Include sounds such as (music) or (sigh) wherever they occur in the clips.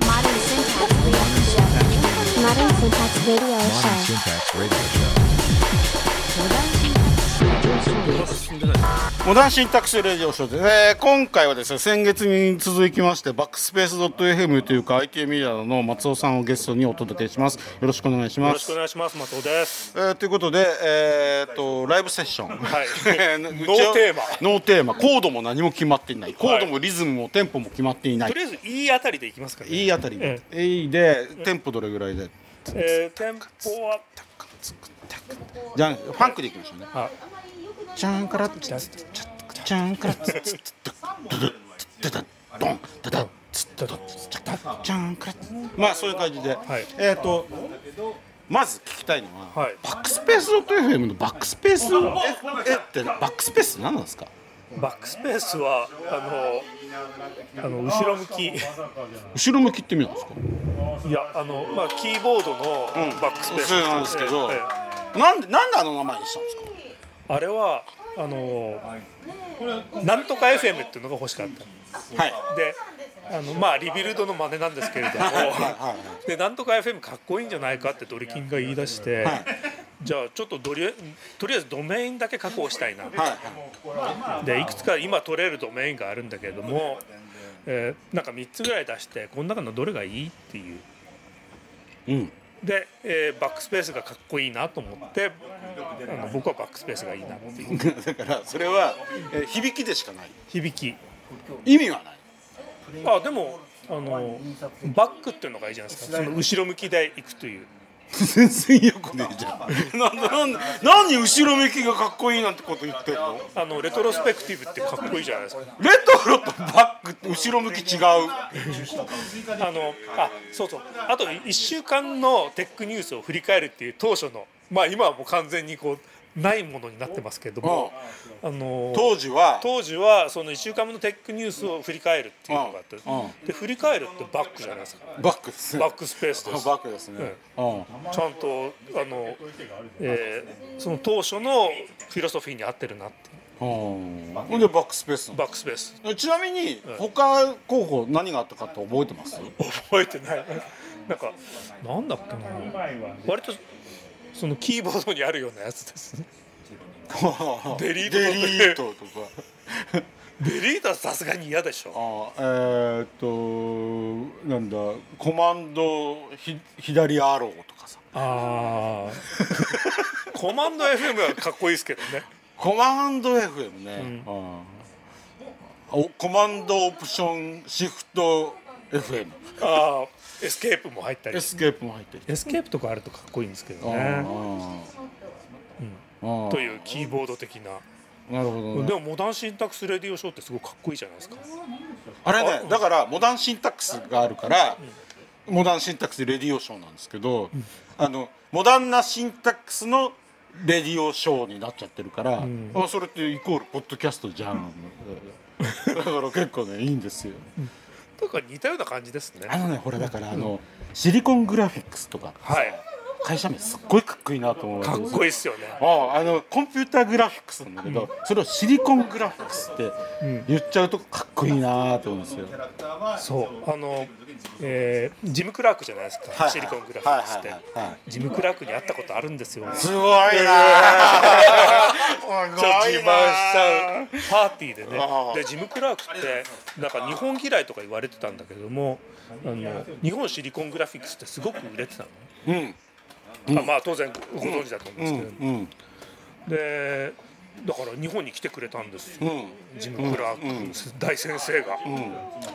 Modern Syntax Radio Show. Modern Syntax Radio Show. Modern Syntax Radio Show で、えー今回はですね先月に続きましてバックスペース .fm というか IT メディアの松尾さんをゲストにお届けします。よろしくお願いしよろしくますお願いします。松尾です。えーということで、えー、とライブセッション、はい。ノ (laughs) ノーテーマ。ノーテーマ。コードも何も決まっていない。コードもリズムもテンポも決まっていない、とりあえずいいあたりでいきますかね。いいあたりで、いいでテンポどれぐらいで？えー、テンポはじゃあファンクでいきましょうね。あチャンカラッチャッチャンカラッツッツッドンドドツッドドチャンカラッツまあそういう感じで、はい。えっ、とまず聞きたいのは、はい。バックスペース .fm のバックスペース。ええってバックスペース何なんですか？バックスペースはあのあの後ろ向き。い後ろ向きって意味なんですか？やあのまあキーボードのバックスペース、そうなんですけど、ええ。なんでなんであの名前にしたんですか？あれはあのなんとか FM っていうのが欲しかった。はい。であのまあリビルドの真似なんですけれども。はでなんとか FM かっこいいんじゃないかってドリキンが言い出して、はい。じゃあちょっとドリとりあえずドメインだけ確保したいな、はい。はいでいくつか今取れるドメインがあるんだけれども、えーなんか3つぐらい出してこの中のどれがいいっていう。うんで、えーバックスペースがかっこいいなと思ってあの僕はバックスペースがいいなっていう。(laughs) だからそれは、えー響きでしかない。響き。意味はない。あでもあのバックっていうのがいいじゃないですか。その後ろ向きでいくという全然よくねえじゃん。なんだなんだ何後ろ向きがかっこいいなんてこと言ってんの？あのレトロスペクティブってかっこいいじゃないですか。レトロとバック後ろ向き違う。あのあそうそう。あと1週間のテックニュースを振り返るっていう当初の。まあ今はもう完全にこうないものになってますけれども、あの当時は？当時はその1週間分のテックニュースを振り返るっていうのがあってうん。で振り返るってバックじゃないですか。バックです。ねバックスペースです。バックですね、うん。ちゃんとあの、えーその当初のフィロソフィーに合ってるなってほんでバックスペースバックスペース。ちなみに他候補何があったかって覚えてます？(laughs) 覚えてない。なんかなんだっけな。割とそのキーボードにあるようなやつですね。(laughs) デリートとか。(laughs) デリートはさすがに嫌でしょ。あえー、っとなんだコマンドひ左アローとかさ。ああ (laughs) コマンド FM はかっこいいですけどね。コマンド FM ね、うん。おコマンドオプションシフト FM ああエスケープも入ったり。エスケープも入ってるエスケープとかあるとかっこいいんですけどうんねうん。というキーボード的な。なるほどね。でも Modern Syntax Radio Show ってすごいかっこいいじゃないですか。あれねだからモダンシンタックスがあるから、モダンシンタックスレディオショーなんですけど、あのモダンなシンタックスのレディオショーになっちゃってるから、あそれってイコールポッドキャストじゃん。だから結構ねいいんですよとか似たような感じですねあのねほらだからあの、シリコングラフィックスとかはい。会社名すっごいかっこいいなと思う。かっこいいっすよね。あああのコンピューターグラフィックスなんだけど、それをシリコングラフィックスって言っちゃうとかっこいいなと思うんですよ、そうあの、えージム・クラークじゃないですか、はいシリコングラフィックスって、はいはいはいはい。ジム・クラークに会ったことあるんですよ。すごいな。(laughs) 自慢しちゃう。パーティーでね。でジム・クラークってなんか日本嫌いとか言われてたんだけどもあの日本シリコングラフィックスってすごく売れてたのね、うん。あまあ当然ごご存知だと思うんですけど、うん。でだから日本に来てくれたんですよ、うん。ジム・クラーク、大先生が、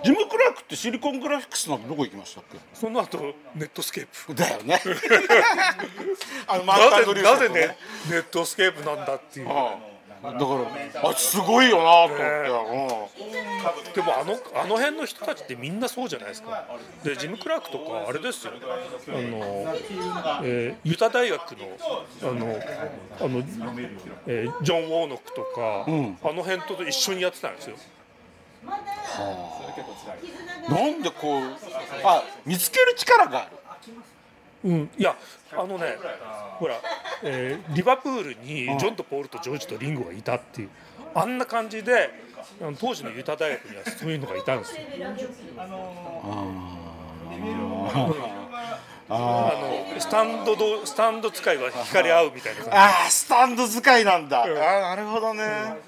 ジム・クラークってシリコングラフィックスなんてどこ行きましたっその後ネットスケープ。けだよね。(laughs) あのマークアンドリーセンとなぜなぜねネットスケープなんだっていう。ああだからあすごいよなと思って、でもあのあの辺の人たちってみんなそうじゃないですか。でジム・クラークとかあれですよ。あの、えーユタ大学のあのあの、えージョン・ウォーノックとか、あの辺と一緒にやってたんですよ。うんなんでこうあ見つける力がある？うん、いやあのねほら、えーリバプールにジョンとポールとジョージとリンゴがいたっていうあんな感じで当時のユタ大学にはそういうのがいたんですよ。あのスタンドどスタンド使いは惹かれ合うみたいな感ああスタンド使いなんだ、ああなるほどね、あーじ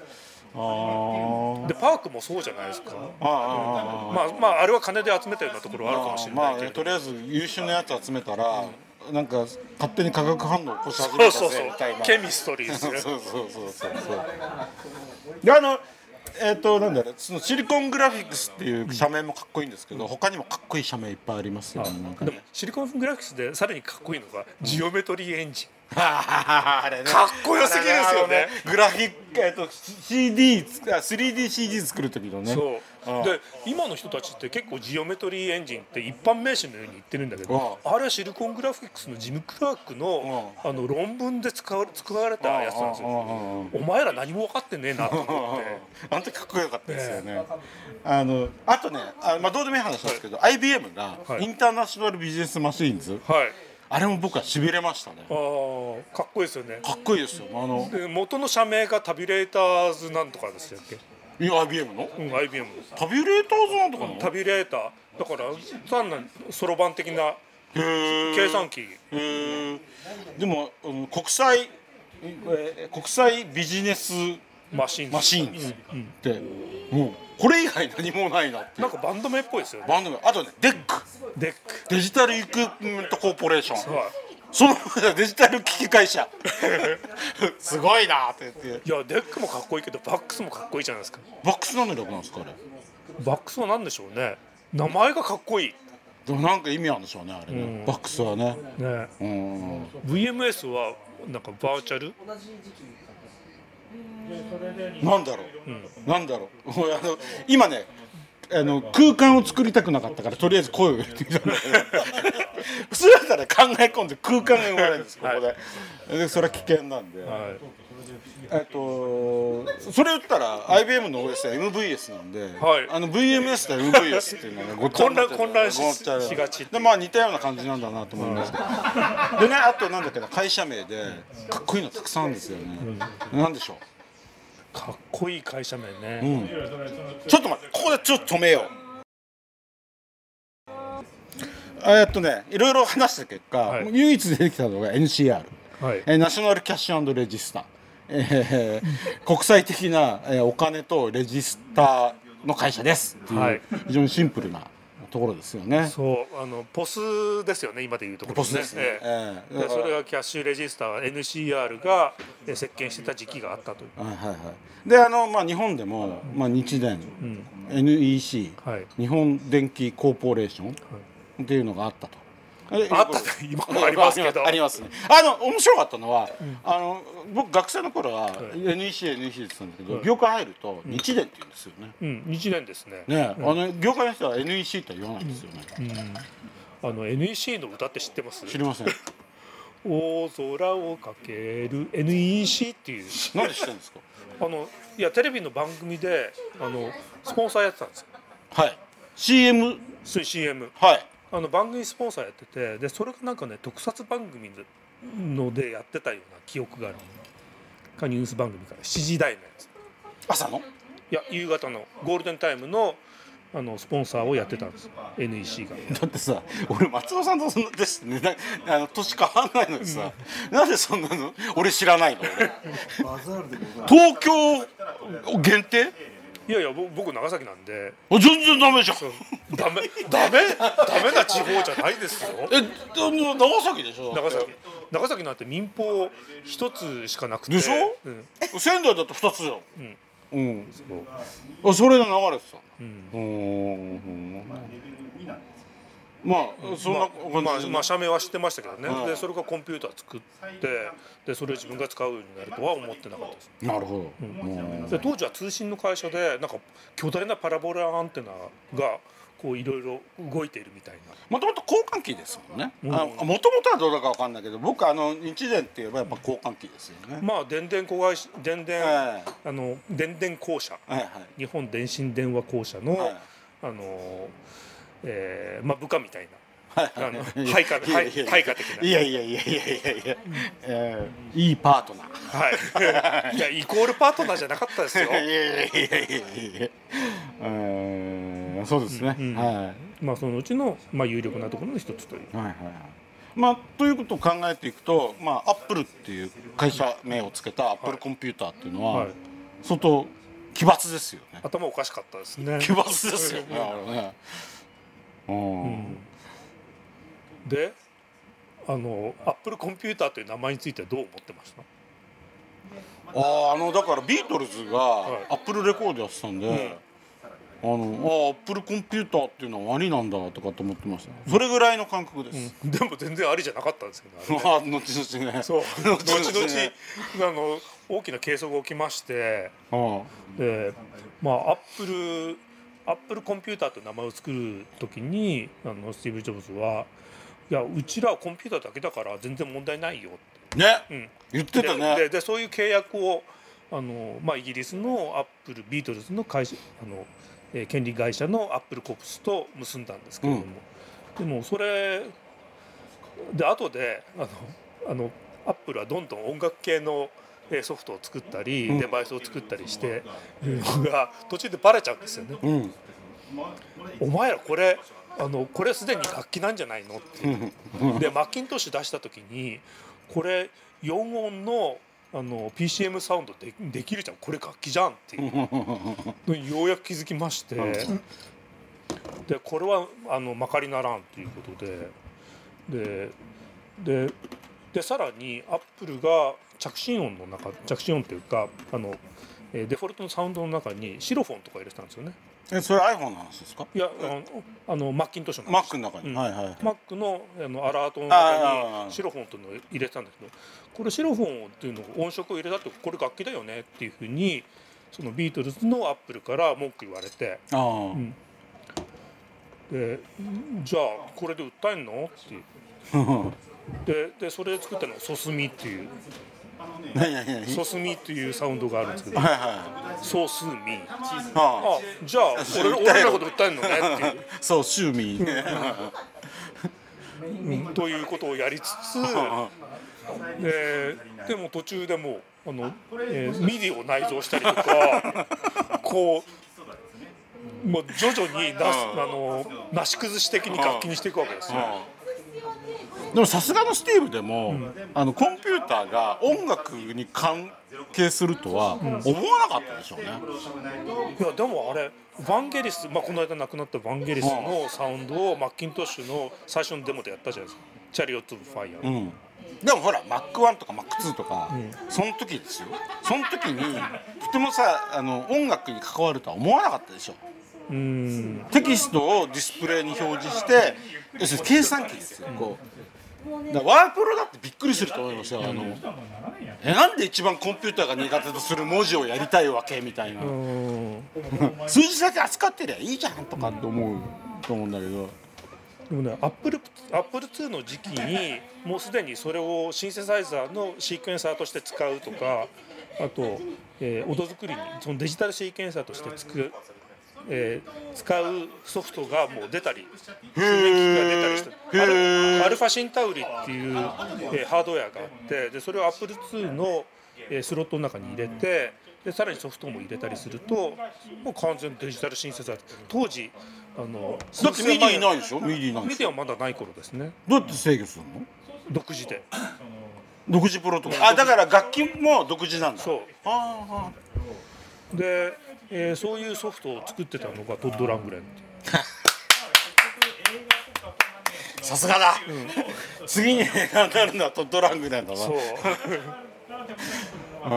でパークもそうじゃないですか。あー。あーあーまあまああれは金で集めたようなところはあるかもしれまあないけれど、ねとりあえず優秀なやつ集めたら、なんか勝手に化学反応を起こし始めたそうそうそう。ぜみたいなケミストリーです (laughs) そうねそうそうそうそう。であのえっ、となんだろう。そのシリコングラフィックスっていう社名もかっこいいんですけど、他にもかっこいい社名いっぱいありますよね。なんかでもねシリコングラフィックスでさらにかっこいいのがジオメトリーエンジンあれね。かっこよすぎですよね。あのグラフィック、えっと CD つあ 3DCG 作る時のね。そう。うんで今の人たちって結構ジオメトリーエンジンって一般名詞のように言ってるんだけどあれはシリコングラフィックスのジム・クラークのあの論文で使われ使われたやつなんですよ。お前ら何も分かってねえなと思って。(laughs) あの時かっこよかったですよね。あのあとね、あまあどうでもいい話なんですけど、IBM がはい。インターナショナルビジネスマシーンズ、はいあれも僕はしびれましたね。あーかっこいいですよね。かっこいいですよ。あので元の社名がタビュレーターズなんとかでしたっけ？いや IBM の？うん IBM タビュレーターズなんとかの？タビュレーター。だから単なそろばん的な計算機。でも、うん、国際えー国際ビジネスシンキングマシーンズって、もうこれ以外何もないなっていう。なんかバンド名っぽいですよね。バンド名。あとね DEC。DEC。Digital E quipment Corporation。はい。そのデジタル機器会社。(laughs) すごいなって言って。いや DEC もかっこいいけど VAX もかっこいいじゃないですか。 VAX なんで VAX なんですかあれ。 VAX は何でしょうね。名前がかっこいい。でもなんか意味あるんでしょうねあれね、うん。バックスはね。ね。うん。VMS はなんかバーチャル？なんだろう、なんだろう。(laughs) あの今ねあの空間を作りたくなかったからとりあえず声を入れてみたんだけど。(laughs) 普通だったら考え込んで空間が生まれるんですここで,、でそれは危険なんで、はいえっとそれ言ったら IBM の OS は MVS なんで、はい。あの VMS と MVS っていうのがごっちゃ混乱混乱ししがちでまあ似たような感じなんだなと思いますけど、でねあとなんだっけな会社名でかっこいいのたくさんあるんですよね、なんでしょかっこいい会社名う、うね、ん、ちょっと待ってここでちょっと止めよう。えっとねいろいろ話した結果、はい。唯一出てきたのが NCR はい。えーナショナルキャッシュレジスター、え (laughs) ー国際的な、えーお金とレジスターの会社です。っていう、はい。非常にシンプルなところですよね。そうあのポスですよね今でいうところポスですね。ええ。えーでそれがキャッシュレジスター NCR がえ席巻してた時期があったという。はいはいはい。であのまあ日本でもまあ日電、NEC、はい。日本電機コーポレーションっていうのがあったと。えあったね今もありますけどありますね。あの面白かったのは、あの僕学生の頃は NEC NEC って言ってたんだけど、業界入ると日電って言うんですよね。うん日年ですねね、あの業界の人は NEC って言わないんですよね。あの NEC の歌って知ってます？知りません。(laughs) 大空をかける NEC っていうなんで知ってるんですか？あのいやテレビの番組であのスポンサーやってたんですよはい。CM そういう CM はい。あの番組スポンサーやっててでそれがなんかね特撮番組のでやってたような記憶があるかニュース番組から。7時台のやつ。朝の？いや夕方の。ゴールデンタイムのあのスポンサーをやってたんです。NEC が。だってさ、俺松尾さんとそんなですね、なあの年変わんないのにさ、なんでそんなの？俺知らないの？俺。東京限定？いやいやぼ僕長崎なんであ全然ダメじゃん。ダメダメ？ダメな地方じゃないですよえ、あの長崎でしょ。長崎長崎なんて民放一つしかなくてでしょ？うん仙台だと二つじゃん。んうん。あ、それが流れてたの？うんうーん。まあそんな感じでまあまあ社名は知ってましたけどね、はいでそれがコンピューター作ってでそれを自分が使うようになるとは思ってなかったです。なるほど。うん。で当時は通信の会社でなんか巨大なパラボラアンテナがこういろいろ動いているみたいな。もともと交換機ですもんね。もともとはどうだかわかんないけど、僕あの日電って言えばやっぱ交換機ですよね。まあ電電子会社電電、えあの電電公社。えはいはい。日本電信電話公社の、はい。あのえーまあ部下みたいな。あの配下配配下的な。いやいやいやいやいや。いや、えーいいパートナー。はい。い。やイコールパートナーじゃなかったですよ。いやいやいやいや。いやえーそうですね、うんはい。まあそのうちのまあ有力なところの一つという。はいはいはい。まあ、ということを考えていくと、まあ、アップルっていう会社名をつけたアップルコンピューターっていうのは、はい。相当奇抜ですよね。頭おかしかったですね。奇抜ですよね。ねであのアップルコンピューターという名前についてはどう思ってました？あああのだからビートルズがはい。アップルレコードやってたんで、あのあーアップルコンピューターっていうのはありなんだとかと思ってました。それぐらいの感覚です、でも全然ありじゃなかったんですけどあれね。ま (laughs) あ後々ね。そう。後後々ね。々あの大きな係争が起きましてあでまあアップルアップルコンピューターという名前を作る時にあのスティーブ・ジョブズはいやうちらはコンピューターだけだから全然問題ないよあね、うん。言ってたね。でででそういう契約をあの、まあ、イギリスのアップルビートルズの会社あの、えー権利会社のアップルコープスと結んだんですけれども、でもそれで後であのあのアップルはどんどん音楽系のえーソフトを作ったり、うん。デバイスを作ったりしていうのが途中でバレちゃうんですよね。うん。お前らこれあのこれすでに楽器なんじゃないのってでマッキントッシュ出した時にこれ4音のあの PCM サウンドでできるじゃん。これ楽器じゃんっていう。のにようやく気づきまして。でこれはあのまかりならんということで。でででさらにアップルが着信音の中着信音っていうかあのえーデフォルトのサウンドの中にシロフォンとか入れてたんですよね。えそれ iPhone の話ですか？いやあのあのマッキントッシュの話。Mac の中に、うん。はいはいマックのあのアラートのあ中あにシロフォンというのを入れてたんだけどこれシロフォンっていうのを音色を入れたってこれ楽器だよねっていうふうにそのビートルズのアップルから文句言われて。ああ、ん。でじゃあこれで訴えんの？って (laughs) ででそれで作ったのがソスミっていうソスミっていうサウンドがあるんですけど。はいはソースミ。いあ。あじゃあ俺俺らの。こと訴えんのねっていう。あ (laughs) そうシューミー。う (laughs) んということをやりつつででも途中でもうあの、えー MIDI を内蔵したりとか (laughs) こうもう徐々になすあのなし崩し的に楽器にしていくわけですよ。でもさすがのスティーブでも、あのコンピューターが音楽に関係するとは思わなかったでしょうね、いやでもあれヴァンゲリス、まあ、この間亡くなったヴァンゲリスのサウンドをマッキントッシュの最初のデモでやったじゃないですか「チャリオット・ファイヤー」うん。でもほら Mac1 とか Mac2 とか、その時ですよ。その時にとてもさあの音楽に関わるとは思わなかったでしょうん。テキストをディスプレイに表示して要するに計算機ですよ、こうだワープロだってびっくりすると思いますよ、あのえなんで一番コンピューターが苦手とする文字をやりたいわけみたいな、うん。数字だけ扱ってりゃいいじゃんとかって思うと思うんだけど。でもねアップルアップル2の時期にもうすでにそれをシンセサイザーのシークエンサーとして使うとかあと、えー音作りにそのデジタルシークエンサーとしてつく、えー使うソフトがもう出たりへが出たりしてへアルー alphaSyntauri っていう、えーハードウェアがあってでそれをアップル2の、えースロットの中に入れてでさらにソフトも入れたりするともう完全にデジタルシンセサイ当時あのだって MIDI ないでしょ？ MIDI ないんでしょ？ミディはまだない頃ですね。どうやって制御するの？独自で。独自プロとか。あだから楽器も独自なんだ。そう。ああで、えーそういうソフトを作ってたのがトッド・ラングレン (laughs) さすがだ、次に映画になるのはトッドラングレンなんだなそう。う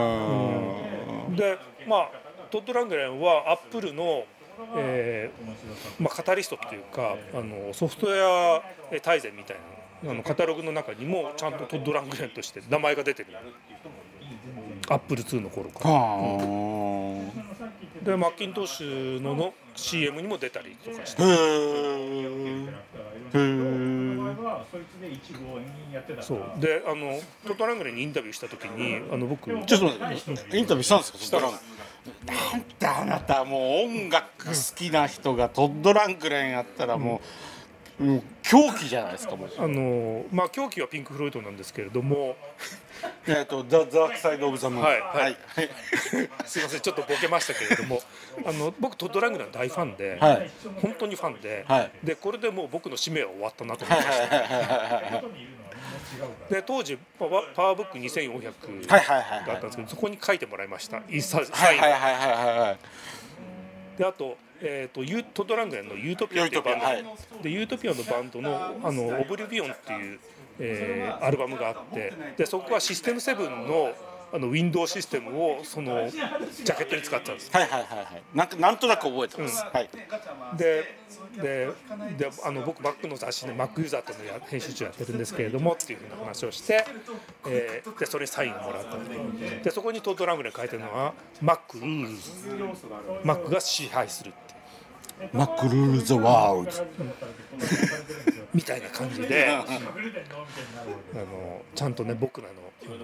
ん。でまあトッド・ラングレンはアップルの、えーまあ、カタリストっていうかあのソフトウェアえー大全みたいなあのカタログの中にもちゃんとトッド・ラングレンとして名前が出てるアップル2の頃から。はでマッキントッシュのの CM にも出たりとかして。そう。であのトッド・ラングレンにインタビューした時にあの僕ちょっと待ってインタビューしたんですか？トッドラングなんであなたもう音楽好きな人がトッドラングレンやったらもうもう狂気じゃないですかもう。あのまあ狂気はピンク・フロイドなんですけれども。えっと「ザ・ダークサイド・オブ・ザ・ムーン」はいはい。はい。すいませんちょっとボケましたけれども。あの僕トッド・ラングラン大ファンで、はい。本当にファンで、はい。でこれでもう僕の使命は終わったなと思いました。で当時パワーブック2400はいはいはいだったんですけどそこに書いてもらいました。一冊はいはいはいはいはいはいであと,、えー、とユートッドラングレンの「ユートピア」っていうバンド、ユートピでユートピアのバンドの「あのオブリビオン」っていう、えーアルバムがあってでそこはシステム7のあのウィンドウシステムをそのジャケットに使ってたんです。はいはいはいはい。なんかなんとなく覚えてます、はい。ででであの僕 Mac の雑誌で Mac ユーザーっていうの編集長やってるんですけれどもっていうふうな話をして、えーでそれにサインをもらったでそこにトッドラングレン書いてるのは Mac Rules Mac が支配するっていう。 Mac Rule the World みたいな感じで (laughs) あのちゃんとね僕らのあの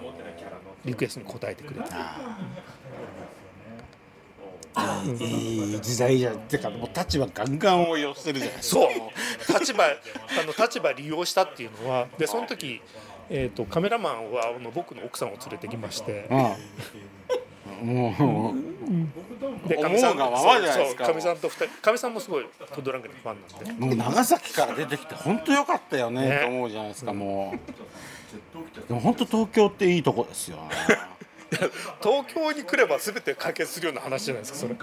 リクエストに応えてくれて。いい時代じゃん。てかもう立場ガンガン応用してるじゃないですかそう。立場あの立場利用したっていうのはでその時、えー、とカメラマンはあの僕の奥さんを連れてきまして。うんもう。で思うがままじゃないですか。かみさんと二人かみさんもすごいトッドラングレンのファンなんで。もう長崎から出てきて本当良かったよねねと思うじゃないですかもう。でも本当東京っていいとこですよね東京に来れば全て解決するような話じゃないですかそれ。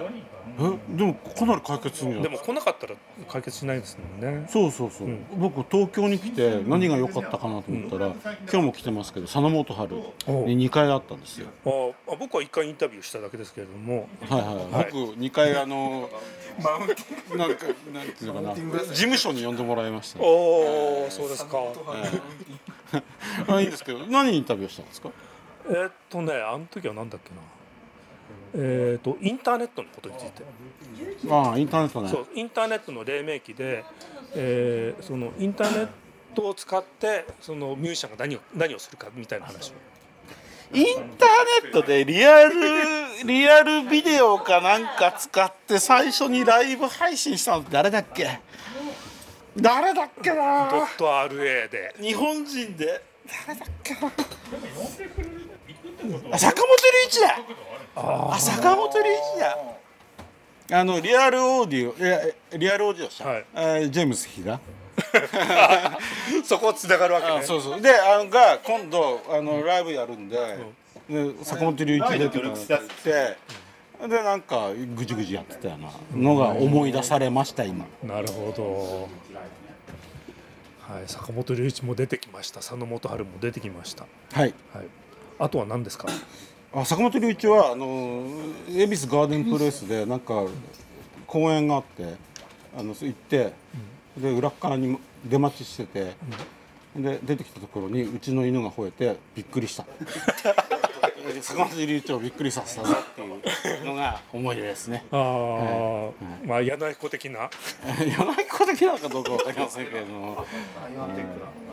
えでもかなり解決するんじゃないでも来なかったら解決しないですもんね。そうそうそう、僕東京に来て何が良かったかなと思ったら、今日も来てますけど佐野元春に2回会ったんですよ。ああ僕は一回インタビューしただけですけれども。はいはい、僕2回あのなんかなんていうのかな。事務所に呼んでもらいました。おおそうですか。(laughs) あいいんですけど何インタビューしたんですか？えーっとねあの時はなんだっけな。えーっとインターネットのことについて。ああインターネットね。そうインターネットの黎明期で、えーそのインターネットを使ってそのミュージシャンが何を何をするかみたいな話を。インターネットでリアル (laughs) リアルビデオかなんか使って最初にライブ配信したのって誰だっけ？誰だっけドなット RA で。日本人で。誰だっけな？あ坂本龍一だ。あ坂本龍一だ。あのリアルオーディオいやリアルオーディオした、はい。えージェームス比嘉そこつながるわけね。あそうそう。であのが今度あのライブやるんで,、で坂本龍一出てくるって言って。でなんかぐじぐじやってたようなのが思い出されました今。なるほど。はい坂本龍一も出てきました。佐野元春も出てきました。はい。はいあとは何ですか？あ坂本龍一はあの恵比寿ガーデンプレイスでなんか公演があってあの行って、で裏っ側に出待ちしてて、で出てきたところにうちの犬が吠えてびっくりした。(laughs) 坂本龍一をびっくりさせたぞっていうのが思い出ですね。ああ、まあ柳子的な？(laughs) 柳子的なのかどうかわかりませんけれども、うん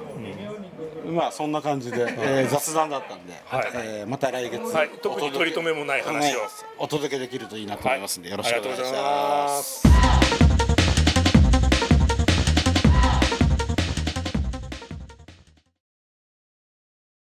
まあそんな感じで、えー雑談だったんで、はい。えーまた来月、はい。特に取り留めもない話を。お届けできるといいなと思いますんで、よろしくお願いしま。す